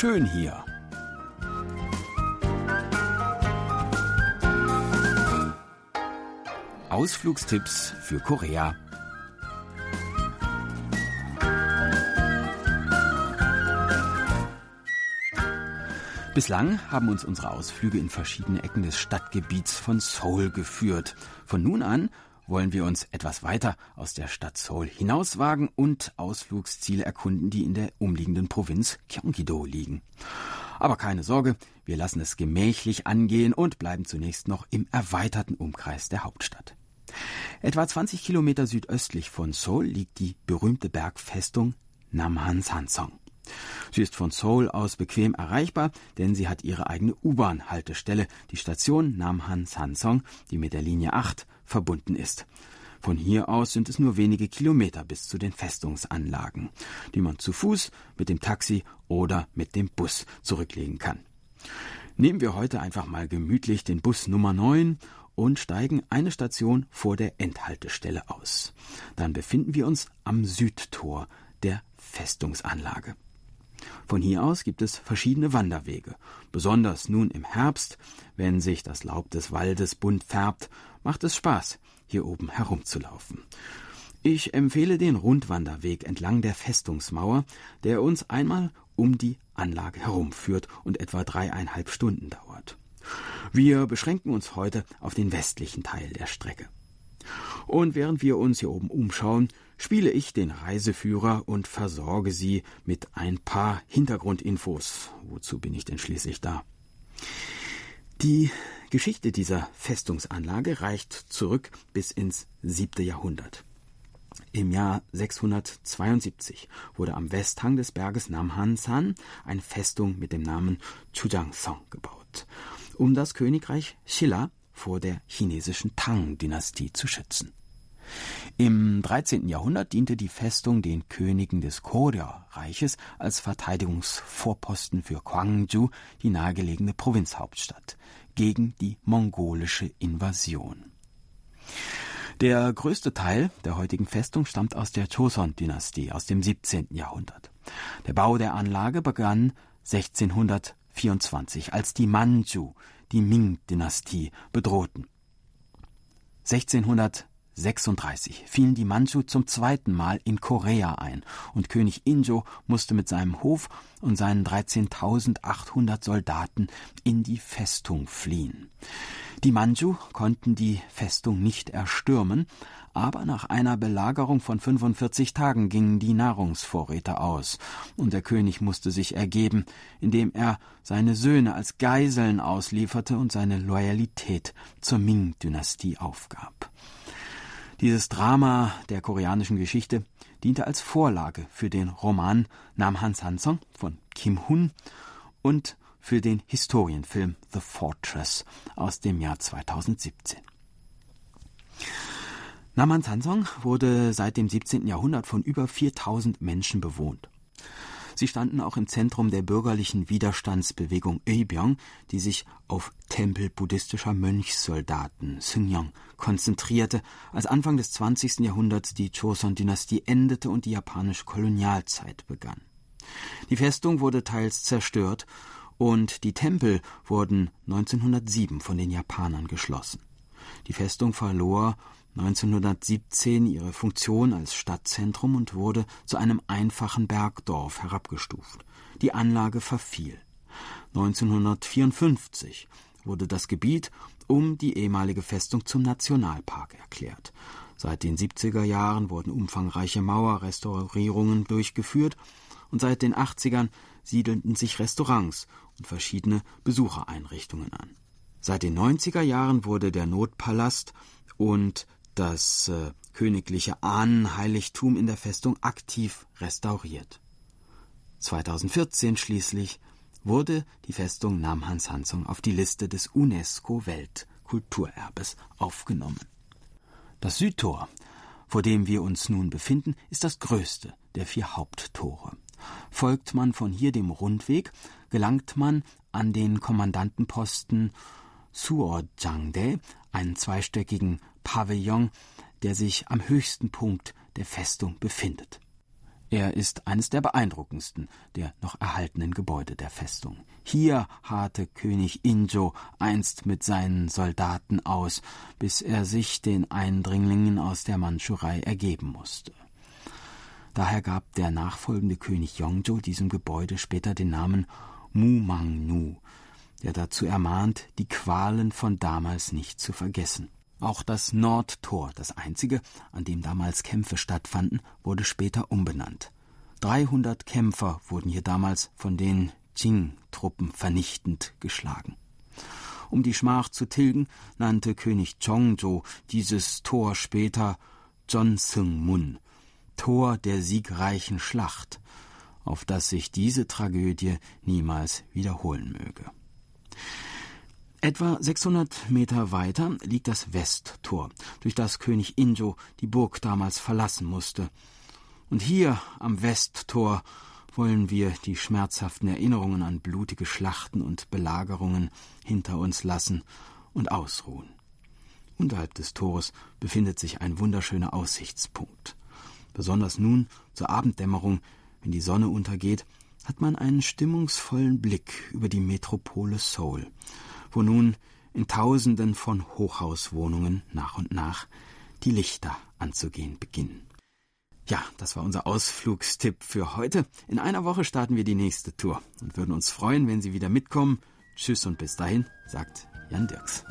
schön hier. Ausflugstipps für Korea. Bislang haben uns unsere Ausflüge in verschiedene Ecken des Stadtgebiets von Seoul geführt. Von nun an wollen wir uns etwas weiter aus der Stadt Seoul hinauswagen und Ausflugsziele erkunden, die in der umliegenden Provinz Gyeonggi-do liegen. Aber keine Sorge, wir lassen es gemächlich angehen und bleiben zunächst noch im erweiterten Umkreis der Hauptstadt. Etwa 20 Kilometer südöstlich von Seoul liegt die berühmte Bergfestung Namhan Sansong. Sie ist von Seoul aus bequem erreichbar, denn sie hat ihre eigene U-Bahn-Haltestelle, die Station Namhan Sansong, die mit der Linie 8 verbunden ist. Von hier aus sind es nur wenige Kilometer bis zu den Festungsanlagen, die man zu Fuß, mit dem Taxi oder mit dem Bus zurücklegen kann. Nehmen wir heute einfach mal gemütlich den Bus Nummer 9 und steigen eine Station vor der Endhaltestelle aus. Dann befinden wir uns am Südtor der Festungsanlage. Von hier aus gibt es verschiedene Wanderwege. Besonders nun im Herbst, wenn sich das Laub des Waldes bunt färbt, macht es Spaß, hier oben herumzulaufen. Ich empfehle den Rundwanderweg entlang der Festungsmauer, der uns einmal um die Anlage herumführt und etwa dreieinhalb Stunden dauert. Wir beschränken uns heute auf den westlichen Teil der Strecke. Und während wir uns hier oben umschauen, spiele ich den Reiseführer und versorge Sie mit ein paar Hintergrundinfos. Wozu bin ich denn schließlich da? Die Geschichte dieser Festungsanlage reicht zurück bis ins siebte Jahrhundert. Im Jahr 672 wurde am Westhang des Berges Namhansan eine Festung mit dem Namen Chujangsong gebaut, um das Königreich Shilla vor der chinesischen Tang-Dynastie zu schützen. Im 13. Jahrhundert diente die Festung den Königen des Koryo-Reiches als Verteidigungsvorposten für Gwangju, die nahegelegene Provinzhauptstadt, gegen die mongolische Invasion. Der größte Teil der heutigen Festung stammt aus der Joseon-Dynastie aus dem 17. Jahrhundert. Der Bau der Anlage begann 1624, als die Manchu, die Ming-Dynastie, bedrohten. 1600 36 fielen die Manchu zum zweiten Mal in Korea ein und König Injo musste mit seinem Hof und seinen 13.800 Soldaten in die Festung fliehen. Die Manchu konnten die Festung nicht erstürmen, aber nach einer Belagerung von 45 Tagen gingen die Nahrungsvorräte aus, und der König musste sich ergeben, indem er seine Söhne als Geiseln auslieferte und seine Loyalität zur Ming-Dynastie aufgab. Dieses Drama der koreanischen Geschichte diente als Vorlage für den Roman Namhan Sansong von Kim Hun und für den Historienfilm The Fortress aus dem Jahr 2017. Namhan Sansong wurde seit dem 17. Jahrhundert von über 4000 Menschen bewohnt. Sie standen auch im Zentrum der bürgerlichen Widerstandsbewegung Ebyong, die sich auf Tempel buddhistischer Mönchssoldaten Sungyong konzentrierte, als Anfang des 20. Jahrhunderts die Joseon-Dynastie endete und die japanische Kolonialzeit begann. Die Festung wurde teils zerstört und die Tempel wurden 1907 von den Japanern geschlossen. Die Festung verlor 1917 ihre Funktion als Stadtzentrum und wurde zu einem einfachen Bergdorf herabgestuft. Die Anlage verfiel. 1954 wurde das Gebiet um die ehemalige Festung zum Nationalpark erklärt. Seit den 70er Jahren wurden umfangreiche Mauerrestaurierungen durchgeführt und seit den 80ern siedelten sich Restaurants und verschiedene Besuchereinrichtungen an. Seit den 90er Jahren wurde der Notpalast und das äh, königliche Ahnenheiligtum in der Festung aktiv restauriert. 2014 schließlich wurde die Festung Namhan Sansong auf die Liste des UNESCO Weltkulturerbes aufgenommen. Das Südtor, vor dem wir uns nun befinden, ist das größte der vier Haupttore. Folgt man von hier dem Rundweg, gelangt man an den Kommandantenposten Suojangde, einen zweistöckigen Pavillon, der sich am höchsten Punkt der Festung befindet. Er ist eines der beeindruckendsten der noch erhaltenen Gebäude der Festung. Hier harrte König Injo einst mit seinen Soldaten aus, bis er sich den Eindringlingen aus der Mandschurei ergeben musste. Daher gab der nachfolgende König Yongjo diesem Gebäude später den Namen Mumangnu, der dazu ermahnt, die Qualen von damals nicht zu vergessen. Auch das Nordtor, das einzige, an dem damals Kämpfe stattfanden, wurde später umbenannt. 300 Kämpfer wurden hier damals von den Qing-Truppen vernichtend geschlagen. Um die Schmach zu tilgen, nannte König Chongzhou dieses Tor später Zhonseung-mun, Tor der siegreichen Schlacht, auf das sich diese Tragödie niemals wiederholen möge. Etwa 600 Meter weiter liegt das Westtor, durch das König Injo die Burg damals verlassen musste. Und hier am Westtor wollen wir die schmerzhaften Erinnerungen an blutige Schlachten und Belagerungen hinter uns lassen und ausruhen. Unterhalb des Tores befindet sich ein wunderschöner Aussichtspunkt. Besonders nun zur Abenddämmerung, wenn die Sonne untergeht, hat man einen stimmungsvollen Blick über die Metropole Seoul wo nun in Tausenden von Hochhauswohnungen nach und nach die Lichter anzugehen beginnen. Ja, das war unser Ausflugstipp für heute. In einer Woche starten wir die nächste Tour und würden uns freuen, wenn Sie wieder mitkommen. Tschüss und bis dahin, sagt Jan Dirks.